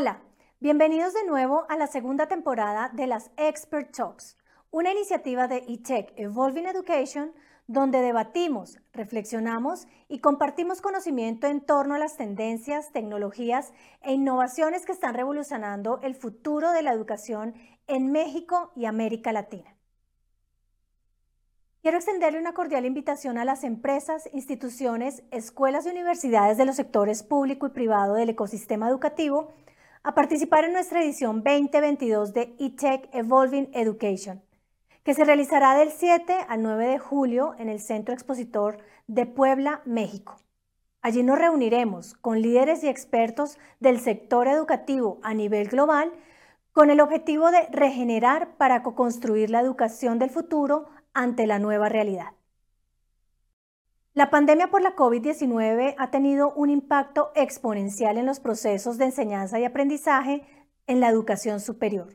Hola, bienvenidos de nuevo a la segunda temporada de las Expert Talks, una iniciativa de eTech Evolving Education donde debatimos, reflexionamos y compartimos conocimiento en torno a las tendencias, tecnologías e innovaciones que están revolucionando el futuro de la educación en México y América Latina. Quiero extenderle una cordial invitación a las empresas, instituciones, escuelas y universidades de los sectores público y privado del ecosistema educativo a participar en nuestra edición 2022 de eTech Evolving Education, que se realizará del 7 al 9 de julio en el Centro Expositor de Puebla, México. Allí nos reuniremos con líderes y expertos del sector educativo a nivel global con el objetivo de regenerar para co-construir la educación del futuro ante la nueva realidad. La pandemia por la COVID-19 ha tenido un impacto exponencial en los procesos de enseñanza y aprendizaje en la educación superior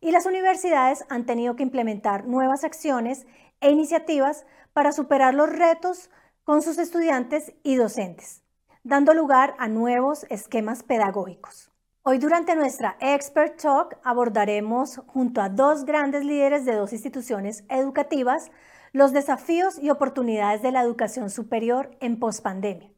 y las universidades han tenido que implementar nuevas acciones e iniciativas para superar los retos con sus estudiantes y docentes, dando lugar a nuevos esquemas pedagógicos. Hoy durante nuestra Expert Talk abordaremos junto a dos grandes líderes de dos instituciones educativas los desafíos y oportunidades de la educación superior en pospandemia.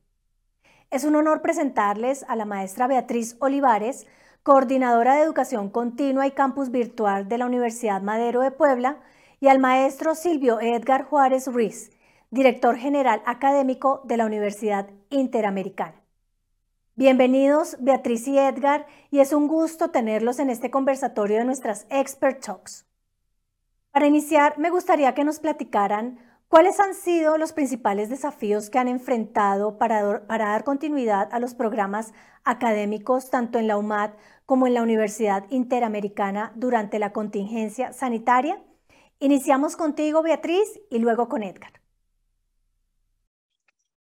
Es un honor presentarles a la maestra Beatriz Olivares, coordinadora de educación continua y campus virtual de la Universidad Madero de Puebla, y al maestro Silvio Edgar Juárez Ruiz, director general académico de la Universidad Interamericana. Bienvenidos Beatriz y Edgar, y es un gusto tenerlos en este conversatorio de nuestras Expert Talks. Para iniciar, me gustaría que nos platicaran cuáles han sido los principales desafíos que han enfrentado para, dar continuidad a los programas académicos tanto en la UMAD como en la Universidad Interamericana durante la contingencia sanitaria. Iniciamos contigo, Beatriz, y luego con Edgar.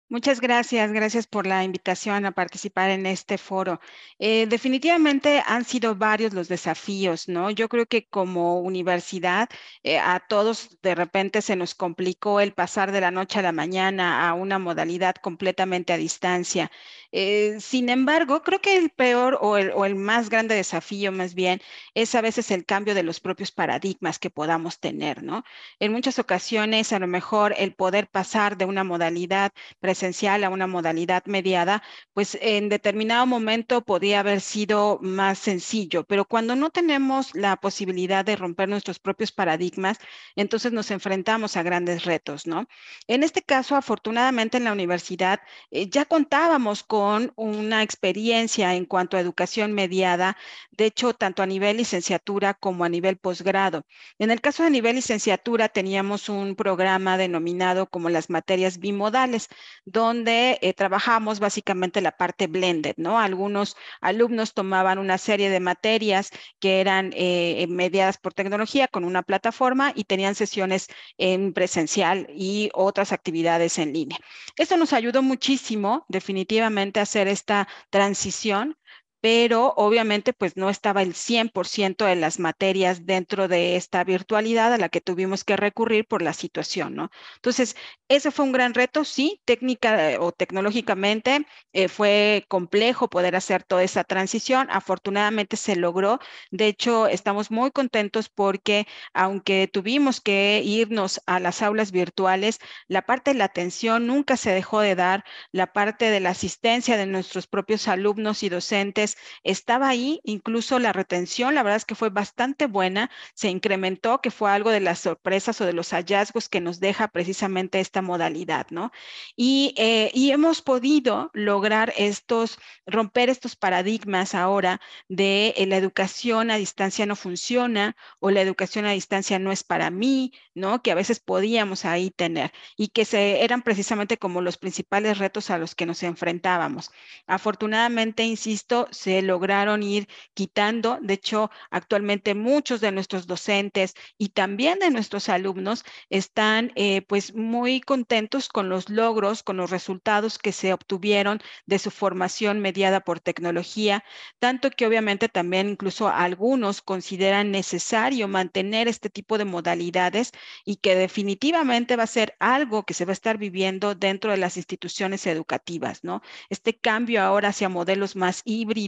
Muchas gracias, gracias por la invitación a participar en este foro. Eh, definitivamente han sido varios los desafíos, ¿no? Yo creo que como universidad eh, a todos de repente se nos complicó el pasar de la noche a la mañana a una modalidad completamente a distancia. Eh, sin embargo, creo que el peor o el, o el más grande desafío más bien es a veces el cambio de los propios paradigmas que podamos tener, ¿no? En muchas ocasiones a lo mejor el poder pasar de una modalidad presencial a una modalidad mediada, pues en determinado momento podía haber sido más sencillo, pero cuando no tenemos la posibilidad de romper nuestros propios paradigmas, entonces nos enfrentamos a grandes retos, ¿no? En este caso, afortunadamente en la universidad eh, ya contábamos con una experiencia en cuanto a educación mediada, de hecho, tanto a nivel licenciatura como a nivel posgrado. En el caso de nivel licenciatura teníamos un programa denominado como las materias bimodales, donde eh, trabajamos básicamente la parte blended, ¿no? Algunos alumnos tomaban una serie de materias que eran eh, mediadas por tecnología con una plataforma y tenían sesiones en presencial y otras actividades en línea. Esto nos ayudó muchísimo, definitivamente, hacer esta transición pero obviamente pues no estaba el 100% de las materias dentro de esta virtualidad a la que tuvimos que recurrir por la situación, ¿no? Entonces, ese fue un gran reto, sí, técnica eh, o tecnológicamente eh, fue complejo poder hacer toda esa transición, afortunadamente se logró, de hecho, estamos muy contentos porque aunque tuvimos que irnos a las aulas virtuales, la parte de la atención nunca se dejó de dar, la parte de la asistencia de nuestros propios alumnos y docentes estaba ahí, incluso la retención, la verdad es que fue bastante buena, se incrementó, que fue algo de las sorpresas o de los hallazgos que nos deja precisamente esta modalidad, ¿no? Y, eh, y hemos podido lograr estos, romper estos paradigmas ahora de eh, la educación a distancia no funciona o la educación a distancia no es para mí, ¿no? Que a veces podíamos ahí tener y que se, eran precisamente como los principales retos a los que nos enfrentábamos. Afortunadamente, insisto, se lograron ir quitando. De hecho, actualmente muchos de nuestros docentes y también de nuestros alumnos están eh, pues muy contentos con los logros, con los resultados que se obtuvieron de su formación mediada por tecnología, tanto que obviamente también incluso algunos consideran necesario mantener este tipo de modalidades y que definitivamente va a ser algo que se va a estar viviendo dentro de las instituciones educativas, ¿no? Este cambio ahora hacia modelos más híbridos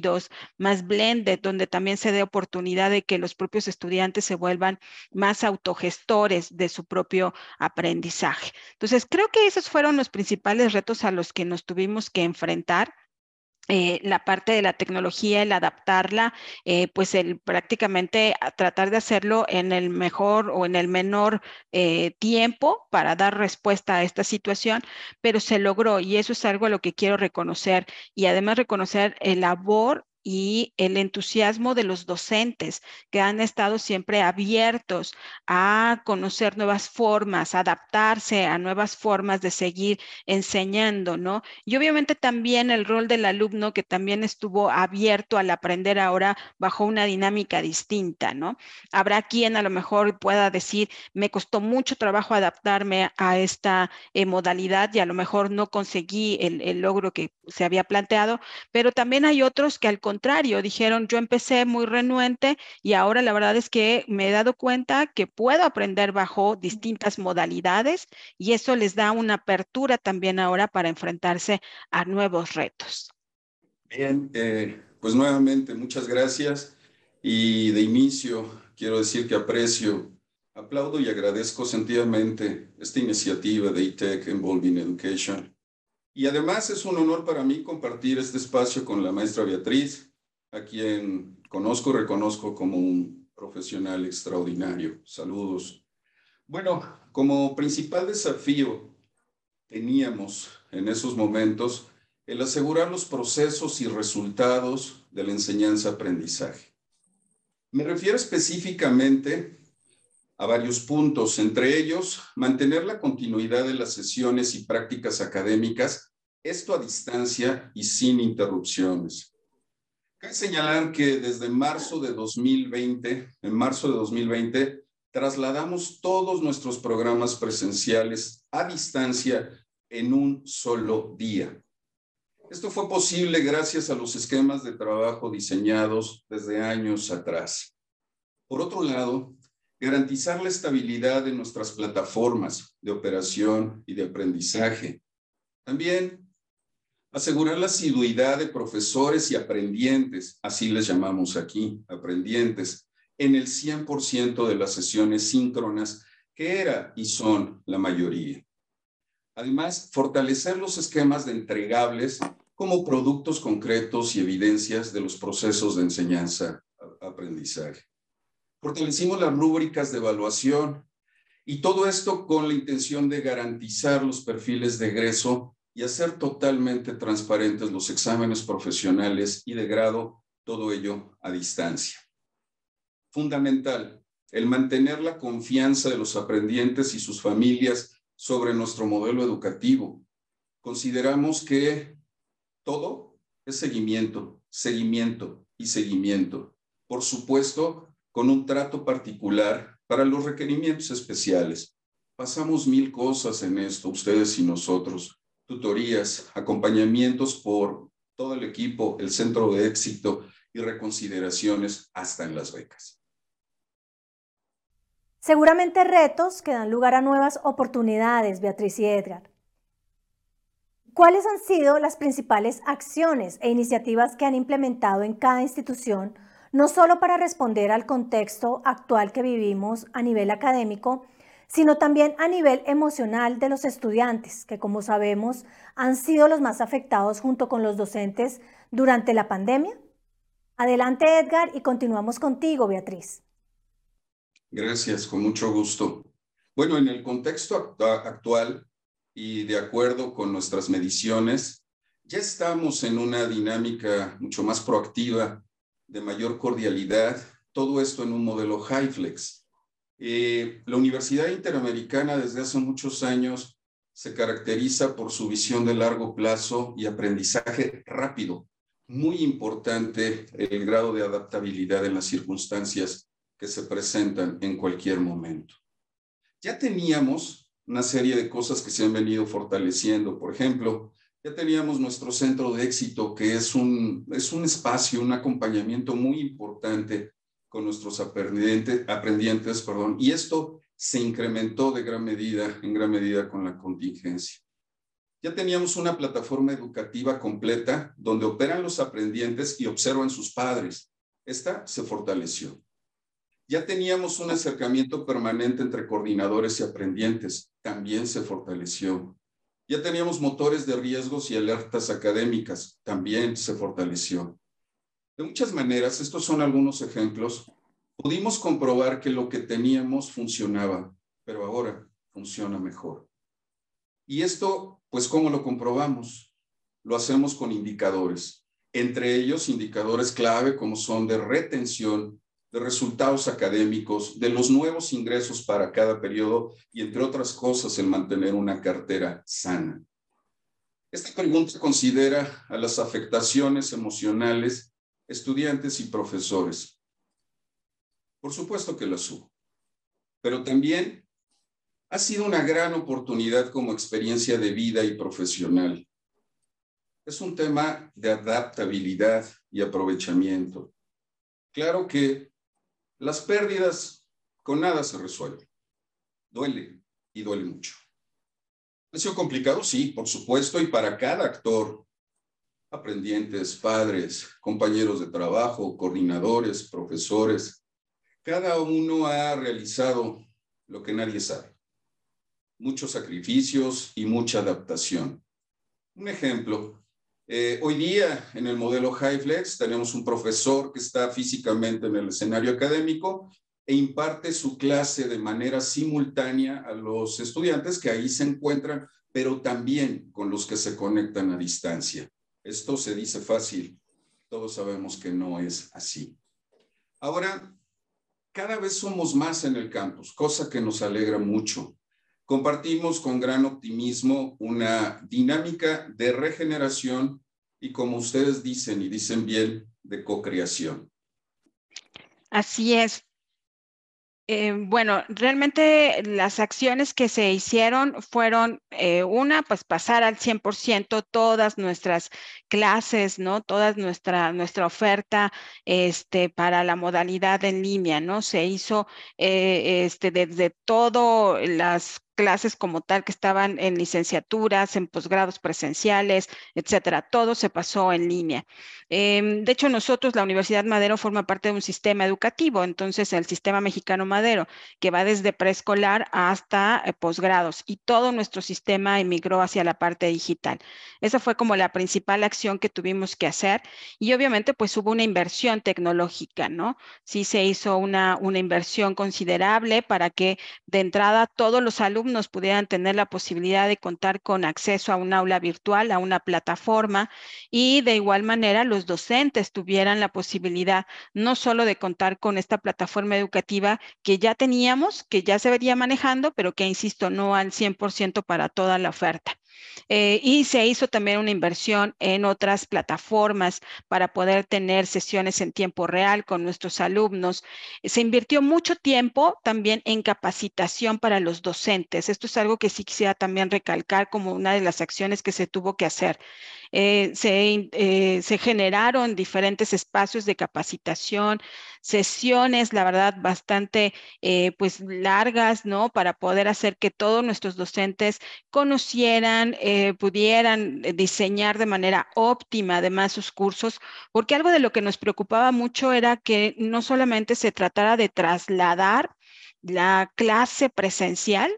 más blended, donde también se dé oportunidad de que los propios estudiantes se vuelvan más autogestores de su propio aprendizaje. Entonces, creo que esos fueron los principales retos a los que nos tuvimos que enfrentar eh, la parte de la tecnología, el adaptarla, eh, pues el prácticamente tratar de hacerlo en el mejor o en el menor eh, tiempo para dar respuesta a esta situación, pero se logró y eso es algo a lo que quiero reconocer y además reconocer el labor y el entusiasmo de los docentes que han estado siempre abiertos a conocer nuevas formas, adaptarse a nuevas formas de seguir enseñando, ¿no? Y obviamente también el rol del alumno que también estuvo abierto al aprender ahora bajo una dinámica distinta, ¿no? Habrá quien a lo mejor pueda decir, me costó mucho trabajo adaptarme a esta eh, modalidad y a lo mejor no conseguí el, el logro que se había planteado, pero también hay otros que al contrario, dijeron, yo empecé muy renuente y ahora la verdad es que me he dado cuenta que puedo aprender bajo distintas modalidades y eso les da una apertura también ahora para enfrentarse a nuevos retos. Bien, eh, pues nuevamente muchas gracias y de inicio quiero decir que aprecio, aplaudo y agradezco sentidamente esta iniciativa de ITEC Involving Education y además es un honor para mí compartir este espacio con la maestra Beatriz, a quien conozco y reconozco como un profesional extraordinario. Saludos. Bueno, como principal desafío teníamos en esos momentos el asegurar los procesos y resultados de la enseñanza-aprendizaje. Me refiero específicamente a varios puntos, entre ellos mantener la continuidad de las sesiones y prácticas académicas, esto a distancia y sin interrupciones. Cabe señalar que desde marzo de 2020, en marzo de 2020, trasladamos todos nuestros programas presenciales a distancia en un solo día. Esto fue posible gracias a los esquemas de trabajo diseñados desde años atrás. Por otro lado, garantizar la estabilidad de nuestras plataformas de operación y de aprendizaje. También asegurar la asiduidad de profesores y aprendientes, así les llamamos aquí, aprendientes, en el 100% de las sesiones síncronas, que era y son la mayoría. Además, fortalecer los esquemas de entregables como productos concretos y evidencias de los procesos de enseñanza-aprendizaje. Fortalecimos las rúbricas de evaluación y todo esto con la intención de garantizar los perfiles de egreso y hacer totalmente transparentes los exámenes profesionales y de grado, todo ello a distancia. Fundamental, el mantener la confianza de los aprendientes y sus familias sobre nuestro modelo educativo. Consideramos que todo es seguimiento, seguimiento y seguimiento. Por supuesto, con un trato particular para los requerimientos especiales. Pasamos mil cosas en esto, ustedes y nosotros, tutorías, acompañamientos por todo el equipo, el centro de éxito y reconsideraciones hasta en las becas. Seguramente retos que dan lugar a nuevas oportunidades, Beatriz y Edgar. ¿Cuáles han sido las principales acciones e iniciativas que han implementado en cada institución no solo para responder al contexto actual que vivimos a nivel académico, sino también a nivel emocional de los estudiantes, que como sabemos han sido los más afectados junto con los docentes durante la pandemia? Adelante Edgar y continuamos contigo, Beatriz. Gracias, con mucho gusto. Bueno, en el contexto actual y de acuerdo con nuestras mediciones, ya estamos en una dinámica mucho más proactiva de mayor cordialidad, todo esto en un modelo HighFlex. Eh, la Universidad Interamericana desde hace muchos años se caracteriza por su visión de largo plazo y aprendizaje rápido. Muy importante el grado de adaptabilidad en las circunstancias que se presentan en cualquier momento. Ya teníamos una serie de cosas que se han venido fortaleciendo. Por ejemplo, ya teníamos nuestro centro de éxito, que es un, es un espacio, un acompañamiento muy importante con nuestros aprendientes, perdón, y esto se incrementó de gran medida, en gran medida con la contingencia. Ya teníamos una plataforma educativa completa donde operan los aprendientes y observan sus padres. Esta se fortaleció. Ya teníamos un acercamiento permanente entre coordinadores y aprendientes. También se fortaleció. Ya teníamos motores de riesgos y alertas académicas. También se fortaleció. De muchas maneras, estos son algunos ejemplos. Pudimos comprobar que lo que teníamos funcionaba, pero ahora funciona mejor. Y esto, pues, ¿cómo lo comprobamos? Lo hacemos con indicadores, entre ellos indicadores clave como son de retención, de resultados académicos, de los nuevos ingresos para cada periodo y, entre otras cosas, el mantener una cartera sana. Esta pregunta considera a las afectaciones emocionales, estudiantes y profesores. Por supuesto que las hubo, pero también ha sido una gran oportunidad como experiencia de vida y profesional. Es un tema de adaptabilidad y aprovechamiento. Claro que las pérdidas con nada se resuelven. Duele y duele mucho. ¿Ha sido complicado? Sí, por supuesto, y para cada actor, aprendientes, padres, compañeros de trabajo, coordinadores, profesores, cada uno ha realizado lo que nadie sabe muchos sacrificios y mucha adaptación. Un ejemplo, eh, hoy día en el modelo HighFlex tenemos un profesor que está físicamente en el escenario académico e imparte su clase de manera simultánea a los estudiantes que ahí se encuentran, pero también con los que se conectan a distancia. Esto se dice fácil, todos sabemos que no es así. Ahora, cada vez somos más en el campus, cosa que nos alegra mucho. Compartimos con gran optimismo una dinámica de regeneración y, como ustedes dicen y dicen bien, de co-creación. Así es. Eh, bueno, realmente las acciones que se hicieron fueron eh, una, pues pasar al 100% todas nuestras clases, ¿no? Toda nuestra, nuestra oferta este, para la modalidad en línea, ¿no? Se hizo eh, este, desde todo las clases como tal que estaban en licenciaturas, en posgrados presenciales, etcétera. Todo se pasó en línea. Em, de hecho, nosotros, la Universidad Madero, forma parte de un sistema educativo, entonces el sistema mexicano Madero, que va desde preescolar hasta eh, posgrados, y todo nuestro sistema emigró hacia la parte digital. Esa fue como la principal acción que tuvimos que hacer, y obviamente, pues hubo una inversión tecnológica, ¿no? Sí se hizo una, una inversión considerable para que de entrada todos los alumnos nos pudieran tener la posibilidad de contar con acceso a un aula virtual, a una plataforma y de igual manera los docentes tuvieran la posibilidad no solo de contar con esta plataforma educativa que ya teníamos, que ya se vería manejando, pero que, insisto, no al 100% para toda la oferta. Eh, y se hizo también una inversión en otras plataformas para poder tener sesiones en tiempo real con nuestros alumnos. Se invirtió mucho tiempo también en capacitación para los docentes. Esto es algo que sí quisiera también recalcar como una de las acciones que se tuvo que hacer. Eh, eh, se, generaron diferentes espacios de capacitación, sesiones, la verdad, bastante eh, pues largas, ¿no? Para poder hacer que todos nuestros docentes conocieran, pudieran diseñar de manera óptima además sus cursos, porque algo de lo que nos preocupaba mucho era que no solamente se tratara de trasladar la clase presencial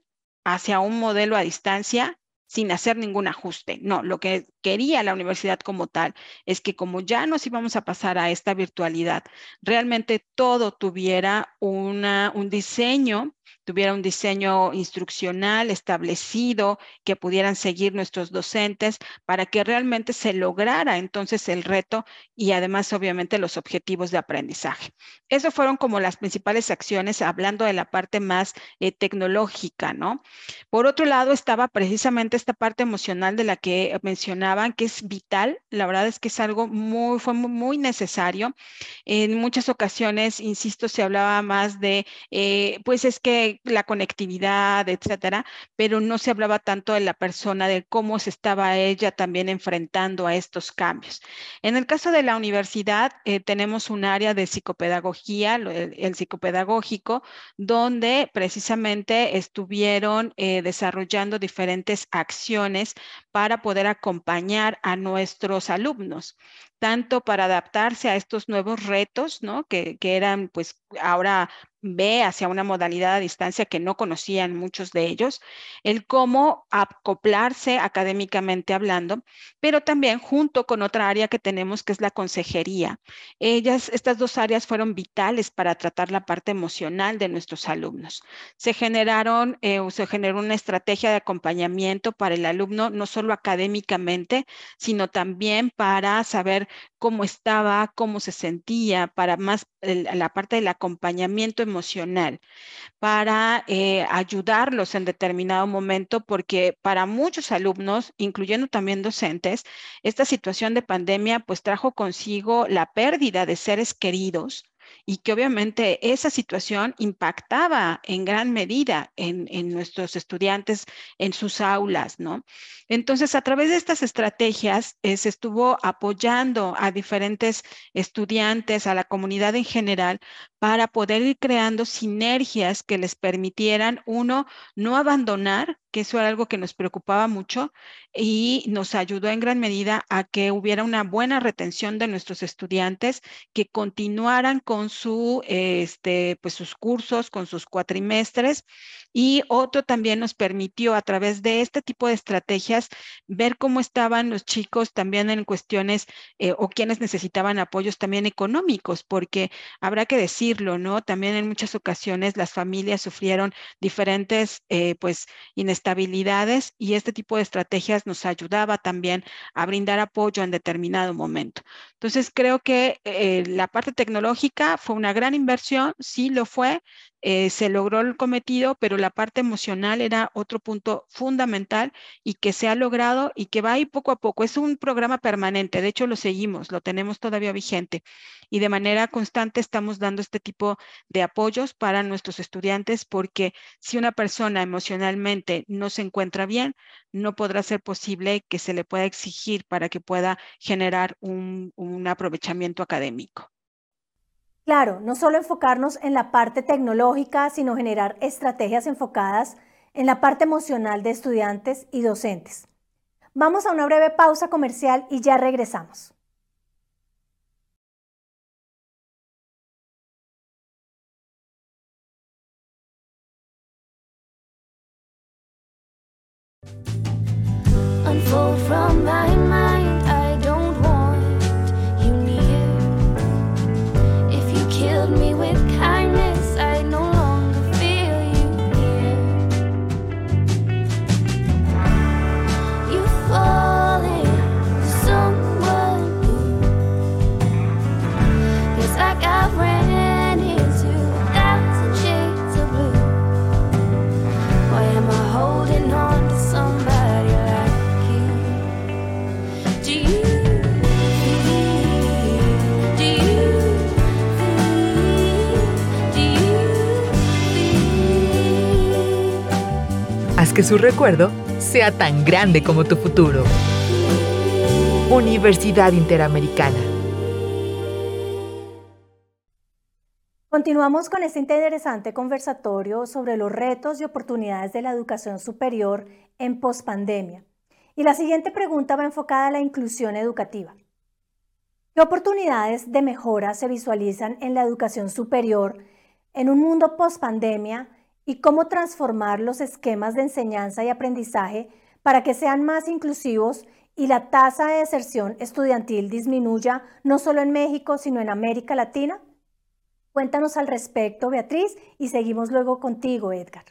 hacia un modelo a distancia, sin hacer ningún ajuste. No, lo que quería la universidad como tal es que como ya nos íbamos a pasar a esta virtualidad, realmente todo tuviera una, un diseño tuviera un diseño instruccional establecido que pudieran seguir nuestros docentes para que realmente se lograra entonces el reto y además obviamente los objetivos de aprendizaje. Esas fueron como las principales acciones hablando de la parte más eh, tecnológica, ¿no? Por otro lado estaba precisamente esta parte emocional de la que mencionaba mencionaban, que es vital. La verdad es que es algo muy, fue muy, necesario. En muchas ocasiones, insisto, se hablaba más de, eh, pues es que la conectividad, etcétera, pero no se hablaba tanto de la persona, de cómo se estaba ella también enfrentando a estos cambios. En el caso de la universidad, eh, tenemos un área de psicopedagogía, el, psicopedagógico, donde precisamente estuvieron eh, desarrollando diferentes acciones para poder acompañar a nuestros alumnos, tanto para adaptarse a estos nuevos retos, ¿no? Que, eran pues ahora ve hacia una modalidad a distancia que no conocían muchos de ellos, el cómo acoplarse académicamente hablando, pero también junto con otra área que tenemos que es la consejería. Ellas, estas dos áreas fueron vitales para tratar la parte emocional de nuestros alumnos. Se generaron, eh, se generó una estrategia de acompañamiento para el alumno, no solo académicamente, sino también para saber cómo estaba, cómo se sentía, para más la parte del acompañamiento emocional, para eh, ayudarlos en determinado momento, porque para muchos alumnos, incluyendo también docentes, esta situación de pandemia pues trajo consigo la pérdida de seres queridos y que obviamente esa situación impactaba en gran medida en, nuestros estudiantes, en sus aulas, ¿no? Entonces, a través de estas estrategias eh, se estuvo apoyando a diferentes estudiantes, a la comunidad en general, para poder ir creando sinergias que les permitieran, uno, no abandonar, que eso era algo que nos preocupaba mucho y nos ayudó en gran medida a que hubiera una buena retención de nuestros estudiantes, que continuaran con su, este, pues sus cursos, con sus cuatrimestres. Y otro también nos permitió a través de este tipo de estrategias ver cómo estaban los chicos también en cuestiones eh, o quienes necesitaban apoyos también económicos, porque habrá que decir, ¿no? También en muchas ocasiones las familias sufrieron diferentes, eh, pues, inestabilidades y este tipo de estrategias nos ayudaba también a brindar apoyo en determinado momento. Entonces, creo que eh, la parte tecnológica fue una gran inversión, sí lo fue, eh, se logró el cometido, pero la parte emocional era otro punto fundamental y que se ha logrado y que va ahí poco a poco. Es un programa permanente, de hecho lo seguimos, lo tenemos todavía vigente y de manera constante estamos dando este tipo de apoyos para nuestros estudiantes porque si una persona emocionalmente no se encuentra bien, no podrá ser posible que se le pueda exigir para que pueda generar un aprovechamiento académico. Claro, no solo enfocarnos en la parte tecnológica, sino generar estrategias enfocadas en la parte emocional de estudiantes y docentes. Vamos a una breve pausa comercial y ya regresamos. Que su recuerdo sea tan grande como tu futuro. Universidad Interamericana. Continuamos con este interesante conversatorio sobre los retos y oportunidades de la educación superior en pospandemia. Y la siguiente pregunta va enfocada a la inclusión educativa. ¿Qué oportunidades de mejora se visualizan en la educación superior en un mundo pospandemia y cómo transformar los esquemas de enseñanza y aprendizaje para que sean más inclusivos y la tasa de deserción estudiantil disminuya no solo en México, sino en América Latina? Cuéntanos al respecto, Beatriz, y seguimos luego contigo, Edgar.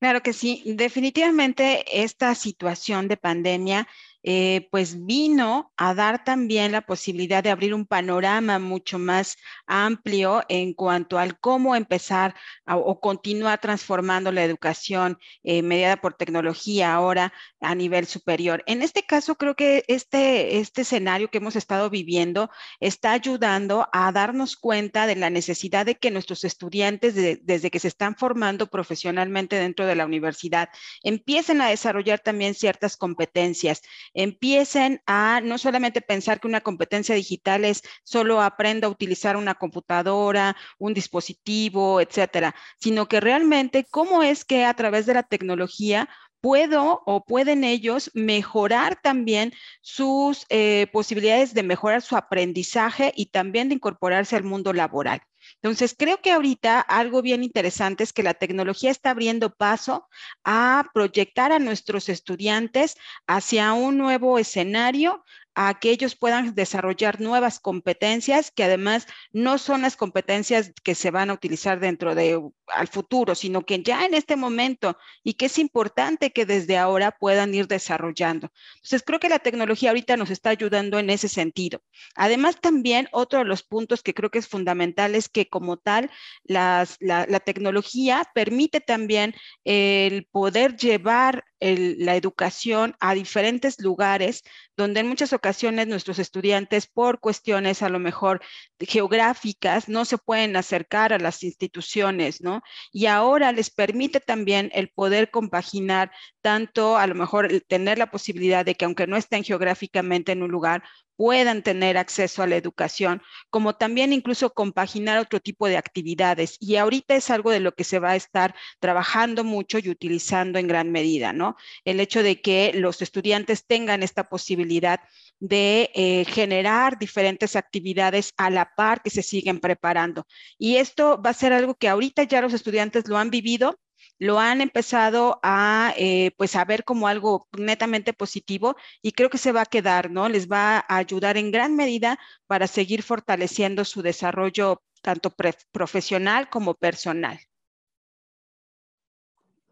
Claro que sí, definitivamente esta situación de pandemia eh, pues vino a dar también la posibilidad de abrir un panorama mucho más amplio en cuanto al cómo empezar o continuar transformando la educación eh, mediada por tecnología ahora a nivel superior. En este caso, creo que este, este escenario que hemos estado viviendo está ayudando a darnos cuenta de la necesidad de que nuestros estudiantes, desde que se están formando profesionalmente dentro de la universidad, empiecen a desarrollar también ciertas competencias empiecen a no solamente pensar que una competencia digital es solo aprenda a utilizar una computadora, un dispositivo, etcétera, sino que realmente cómo es que a través de la tecnología puedo o pueden ellos mejorar también sus eh, posibilidades de mejorar su aprendizaje y también de incorporarse al mundo laboral. Entonces, creo que ahorita algo bien interesante es que la tecnología está abriendo paso a proyectar a nuestros estudiantes hacia un nuevo escenario, a que ellos puedan desarrollar nuevas competencias que además no son las competencias que se van a utilizar dentro de al futuro, sino que ya en este momento y que es importante que desde ahora puedan ir desarrollando. Entonces, creo que la tecnología ahorita nos está ayudando en ese sentido. Además, también otro de los puntos que creo que es fundamental es que como tal, la, la tecnología permite también el poder llevar la educación a diferentes lugares donde en muchas ocasiones nuestros estudiantes por cuestiones a lo mejor geográficas no se pueden acercar a las instituciones, ¿no? Y ahora les permite también el poder compaginar tanto a lo mejor tener la posibilidad de que aunque no estén geográficamente en un lugar, puedan tener acceso a la educación, como también incluso compaginar otro tipo de actividades. Y ahorita es algo de lo que se va a estar trabajando mucho y utilizando en gran medida, ¿no? El hecho de que los estudiantes tengan esta posibilidad de eh, generar diferentes actividades a la par que se siguen preparando. Y esto va a ser algo que ahorita ya los estudiantes lo han vivido, lo han empezado a, eh, pues a ver como algo netamente positivo y creo que se va a quedar, ¿no? Les va a ayudar en gran medida para seguir fortaleciendo su desarrollo tanto profesional como personal.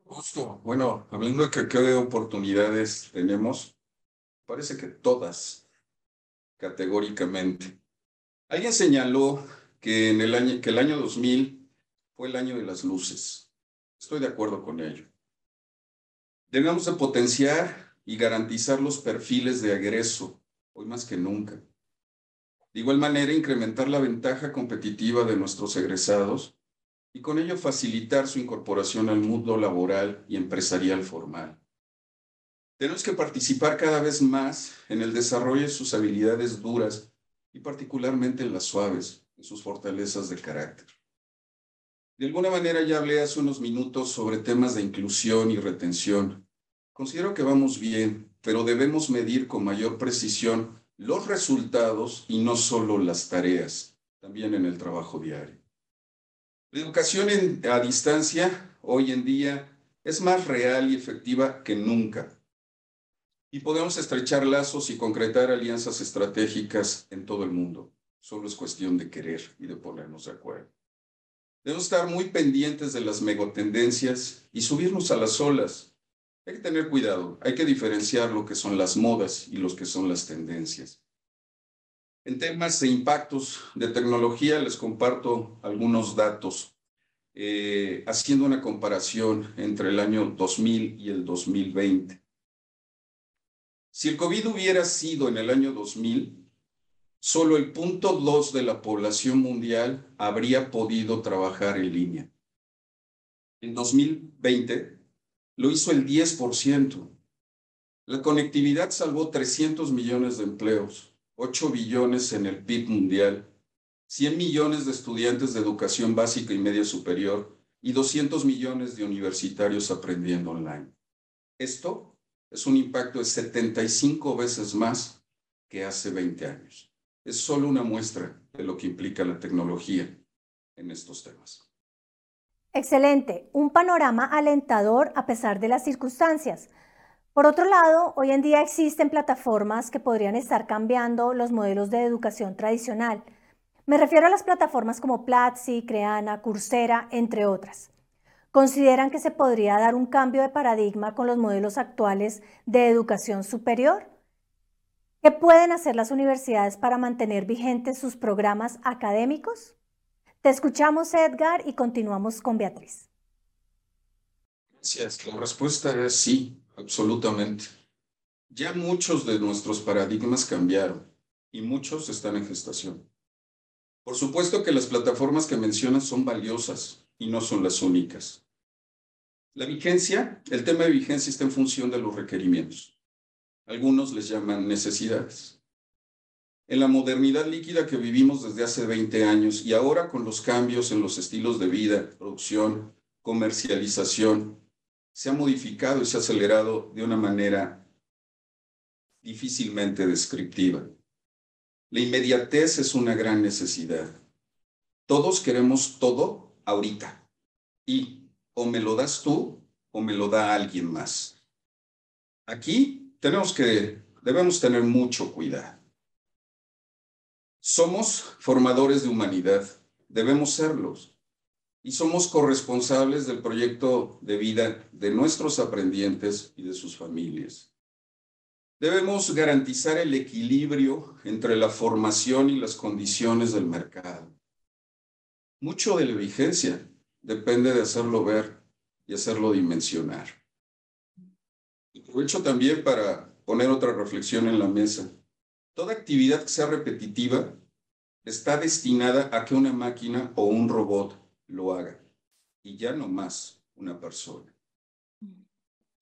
Justo, bueno, hablando de que qué oportunidades tenemos, parece que todas, categóricamente. Alguien señaló que, en el año, que el año 2000 fue el año de las luces. Estoy de acuerdo con ello. Debemos de potenciar y garantizar los perfiles de agreso, hoy más que nunca. De igual manera, incrementar la ventaja competitiva de nuestros egresados y con ello facilitar su incorporación al mundo laboral y empresarial formal. Tenemos que participar cada vez más en el desarrollo de sus habilidades duras y particularmente en las suaves, en sus fortalezas de carácter. De alguna manera ya hablé hace unos minutos sobre temas de inclusión y retención. Considero que vamos bien, pero debemos medir con mayor precisión los resultados y no solo las tareas, también en el trabajo diario. La educación a distancia hoy en día es más real y efectiva que nunca. Y podemos estrechar lazos y concretar alianzas estratégicas en todo el mundo. Solo es cuestión de querer y de ponernos de acuerdo. Debemos estar muy pendientes de las megatendencias y subirnos a las olas. Hay que tener cuidado, hay que diferenciar lo que son las modas y lo que son las tendencias. En temas de impactos de tecnología les comparto algunos datos, eh, haciendo una comparación entre el año 2000 y el 2020. Si el COVID hubiera sido en el año 2000, solo el punto 2 de la población mundial habría podido trabajar en línea. En 2020 lo hizo el 10%. La conectividad salvó 300 millones de empleos, 8 billones en el PIB mundial, 100 millones de estudiantes de educación básica y media superior y 200 millones de universitarios aprendiendo online. Esto es un impacto de 75 veces más que hace 20 años es solo una muestra de lo que implica la tecnología en estos temas. Excelente, un panorama alentador a pesar de las circunstancias. Por otro lado, hoy en día existen plataformas que podrían estar cambiando los modelos de educación tradicional. Me refiero a las plataformas como Platzi, Creana, Coursera, entre otras. ¿Consideran que se podría dar un cambio de paradigma con los modelos actuales de educación superior? ¿Qué pueden hacer las universidades para mantener vigentes sus programas académicos? Te escuchamos, Edgar, y continuamos con Beatriz. Gracias. La respuesta es sí, absolutamente. Ya muchos de nuestros paradigmas cambiaron y muchos están en gestación. Por supuesto que las plataformas que mencionas son valiosas y no son las únicas. La vigencia, el tema de vigencia está en función de los requerimientos. Algunos les llaman necesidades. En la modernidad líquida que vivimos desde hace 20 años y ahora con los cambios en los estilos de vida, producción, comercialización, se ha modificado y se ha acelerado de una manera difícilmente descriptiva. La inmediatez es una gran necesidad. Todos queremos todo ahorita y o me lo das tú o me lo da alguien más. Aquí tenemos que, debemos tener mucho cuidado. Somos formadores de humanidad, debemos serlos, y somos corresponsables del proyecto de vida de nuestros aprendientes y de sus familias. Debemos garantizar el equilibrio entre la formación y las condiciones del mercado. Mucho de la vigencia depende de hacerlo ver y hacerlo dimensionar. Aprovecho también para poner otra reflexión en la mesa. Toda actividad que sea repetitiva está destinada a que una máquina o un robot lo haga y ya no más una persona.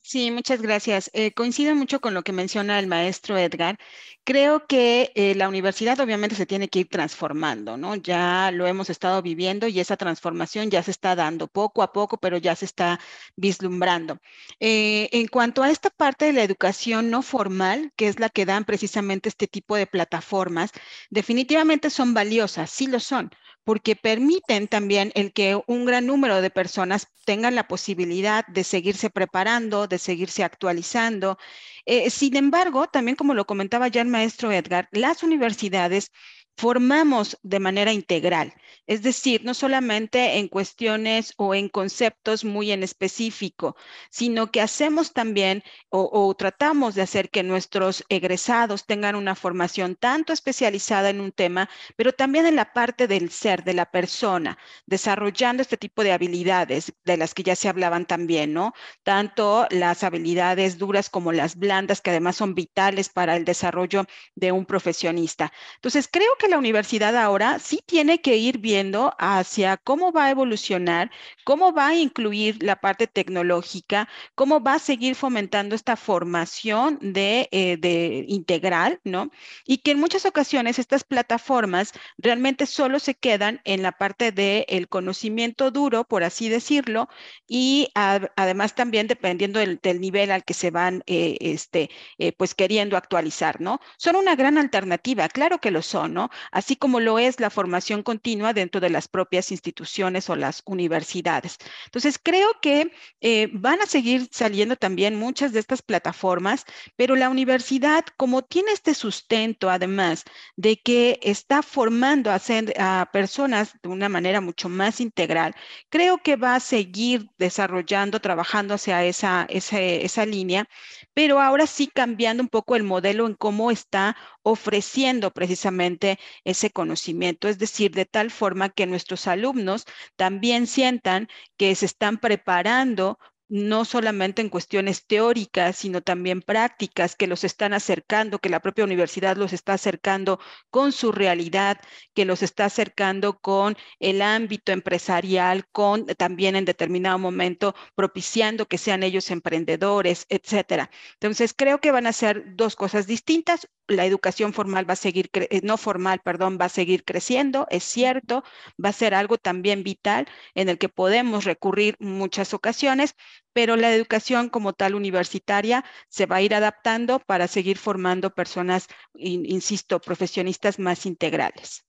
Sí, muchas gracias. Eh, coincido mucho con lo que menciona el maestro Edgar. Creo que eh, la universidad obviamente se tiene que ir transformando, ¿no? Ya lo hemos estado viviendo y esa transformación ya se está dando poco a poco, pero ya se está vislumbrando. Eh, en cuanto a esta parte de la educación no formal, que es la que dan precisamente este tipo de plataformas, definitivamente son valiosas, sí lo son porque permiten también el que un gran número de personas tengan la posibilidad de seguirse preparando, de seguirse actualizando. Eh, sin embargo, también como lo comentaba ya el maestro Edgar, las universidades formamos de manera integral, es decir, no solamente en cuestiones o en conceptos muy en específico, sino que hacemos también o, tratamos de hacer que nuestros egresados tengan una formación tanto especializada en un tema, pero también en la parte del ser, de la persona, desarrollando este tipo de habilidades de las que ya se hablaban también, ¿no? Tanto las habilidades duras como las blandas, que además son vitales para el desarrollo de un profesionista. Entonces, creo que la universidad ahora sí tiene que ir viendo hacia cómo va a evolucionar, cómo va a incluir la parte tecnológica, cómo va a seguir fomentando esta formación de, eh, de integral, ¿no? Y que en muchas ocasiones estas plataformas realmente solo se quedan en la parte del conocimiento duro, por así decirlo, y además también dependiendo del, nivel al que se van, eh, este, eh, pues queriendo actualizar, ¿no? Son una gran alternativa, claro que lo son, ¿no? Así como lo es la formación continua dentro de las propias instituciones o las universidades. Entonces, creo que eh, van a seguir saliendo también muchas de estas plataformas, pero la universidad, como tiene este sustento, además de que está formando a, a personas de una manera mucho más integral, creo que va a seguir desarrollando, trabajando hacia esa, esa, esa línea, pero ahora sí cambiando un poco el modelo en cómo está ofreciendo precisamente ese conocimiento, es decir, de tal forma que nuestros alumnos también sientan que se están preparando no solamente en cuestiones teóricas, sino también prácticas que los están acercando, que la propia universidad los está acercando con su realidad, que los está acercando con el ámbito empresarial, con también en determinado momento propiciando que sean ellos emprendedores, etcétera. Entonces, creo que van a ser dos cosas distintas la educación formal va a seguir, eh, no formal, perdón, va a seguir creciendo, es cierto, va a ser algo también vital en el que podemos recurrir muchas ocasiones, pero la educación como tal universitaria se va a ir adaptando para seguir formando personas, insisto, profesionistas más integrales.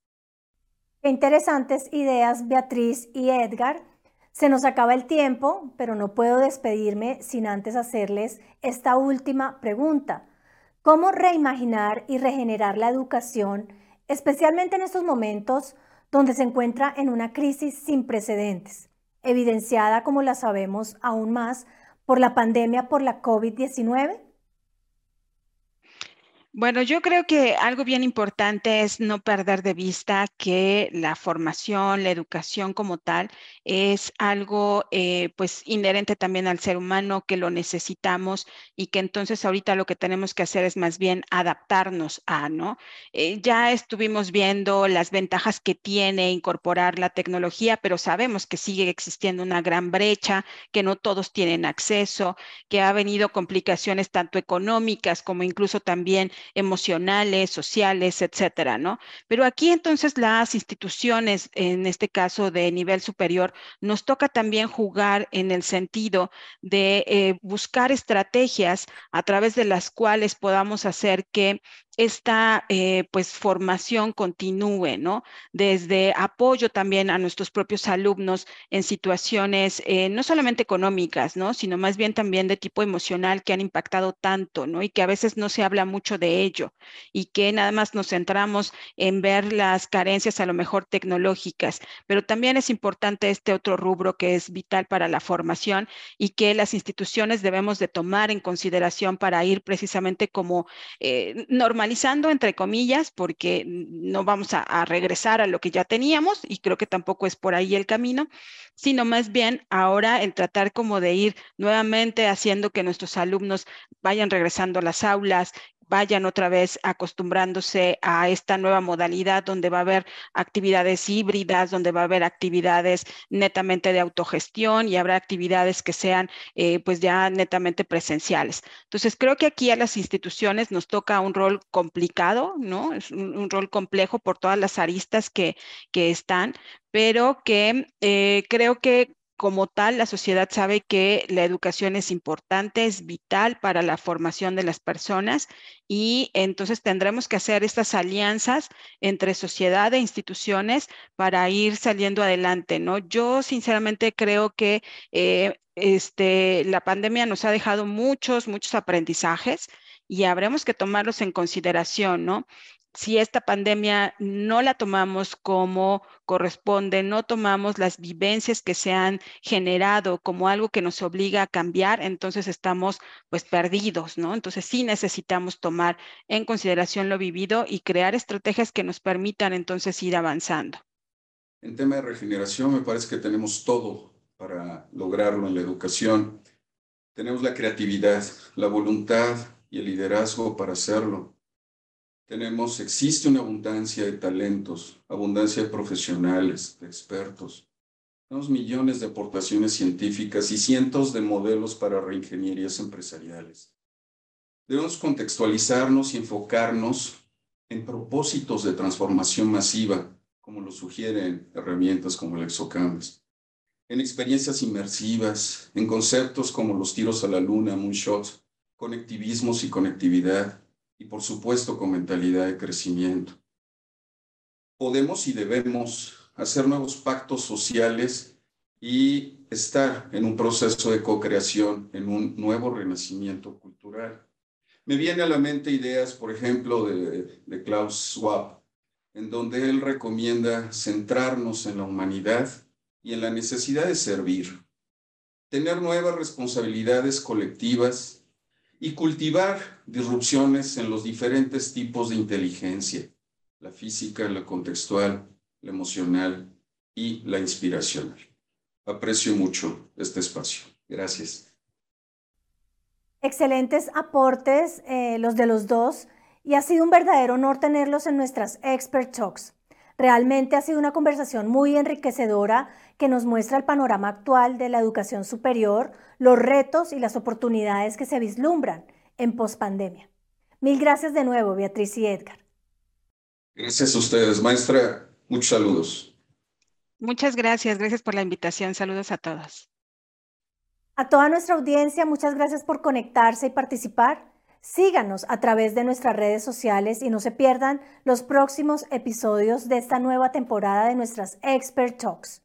Qué interesantes ideas, Beatriz y Edgar. Se nos acaba el tiempo, pero no puedo despedirme sin antes hacerles esta última pregunta. ¿Cómo reimaginar y regenerar la educación, especialmente en estos momentos donde se encuentra en una crisis sin precedentes, evidenciada, como la sabemos, aún más por la pandemia por la COVID-19? Bueno, yo creo que algo bien importante es no perder de vista que la formación, la educación como tal, es algo eh, pues inherente también al ser humano, que lo necesitamos y que entonces ahorita lo que tenemos que hacer es más bien adaptarnos a, ¿no? Eh, ya estuvimos viendo las ventajas que tiene incorporar la tecnología, pero sabemos que sigue existiendo una gran brecha, que no todos tienen acceso, que ha venido complicaciones tanto económicas como incluso también emocionales, sociales, etcétera, ¿no? Pero aquí entonces las instituciones, en este caso de nivel superior, nos toca también jugar en el sentido de eh, buscar estrategias a través de las cuales podamos hacer que esta eh, pues formación continúe, ¿no? Desde apoyo también a nuestros propios alumnos en situaciones eh, no solamente económicas, ¿no? Sino más bien también de tipo emocional que han impactado tanto, ¿no? Y que a veces no se habla mucho de ello y que nada más nos centramos en ver las carencias a lo mejor tecnológicas, pero también es importante este otro rubro que es vital para la formación y que las instituciones debemos de tomar en consideración para ir precisamente como eh, normalizando, entre comillas, porque no vamos a, a regresar a lo que ya teníamos y creo que tampoco es por ahí el camino, sino más bien ahora el tratar como de ir nuevamente haciendo que nuestros alumnos vayan regresando a las aulas, vayan otra vez acostumbrándose a esta nueva modalidad donde va a haber actividades híbridas, donde va a haber actividades netamente de autogestión y habrá actividades que sean eh, pues ya netamente presenciales. Entonces creo que aquí a las instituciones nos toca un rol complicado, ¿no? Es un, rol complejo por todas las aristas que, que están, pero que eh, creo que como tal, la sociedad sabe que la educación es importante, es vital para la formación de las personas y entonces tendremos que hacer estas alianzas entre sociedad e instituciones para ir saliendo adelante, ¿no? Yo sinceramente creo que eh, este, la pandemia nos ha dejado muchos, muchos aprendizajes y habremos que tomarlos en consideración, ¿no? Si esta pandemia no la tomamos como corresponde, no tomamos las vivencias que se han generado como algo que nos obliga a cambiar, entonces estamos pues perdidos, ¿no? Entonces sí necesitamos tomar en consideración lo vivido y crear estrategias que nos permitan entonces ir avanzando. En tema de regeneración me parece que tenemos todo para lograrlo en la educación. Tenemos la creatividad, la voluntad y el liderazgo para hacerlo tenemos, existe una abundancia de talentos, abundancia de profesionales, de expertos. Tenemos millones de aportaciones científicas y cientos de modelos para reingenierías empresariales. Debemos contextualizarnos y enfocarnos en propósitos de transformación masiva, como lo sugieren herramientas como el Exocampus, en experiencias inmersivas, en conceptos como los tiros a la luna, moonshots, conectivismos y conectividad, y por supuesto con mentalidad de crecimiento. Podemos y debemos hacer nuevos pactos sociales y estar en un proceso de co-creación, en un nuevo renacimiento cultural. Me viene a la mente ideas, por ejemplo, de, de Klaus Schwab, en donde él recomienda centrarnos en la humanidad y en la necesidad de servir, tener nuevas responsabilidades colectivas y cultivar disrupciones en los diferentes tipos de inteligencia, la física, la contextual, la emocional y la inspiracional. Aprecio mucho este espacio. Gracias. Excelentes aportes eh, los de los dos y ha sido un verdadero honor tenerlos en nuestras Expert Talks. Realmente ha sido una conversación muy enriquecedora que nos muestra el panorama actual de la educación superior, los retos y las oportunidades que se vislumbran en pospandemia. Mil gracias de nuevo, Beatriz y Edgar. Gracias a ustedes, maestra. Muchos saludos. Muchas gracias, gracias por la invitación. Saludos a todos. A toda nuestra audiencia, muchas gracias por conectarse y participar. Síganos a través de nuestras redes sociales y no se pierdan los próximos episodios de esta nueva temporada de nuestras Expert Talks.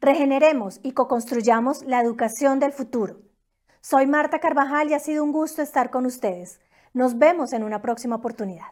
Regeneremos y co-construyamos la educación del futuro. Soy Marta Carvajal y ha sido un gusto estar con ustedes. Nos vemos en una próxima oportunidad.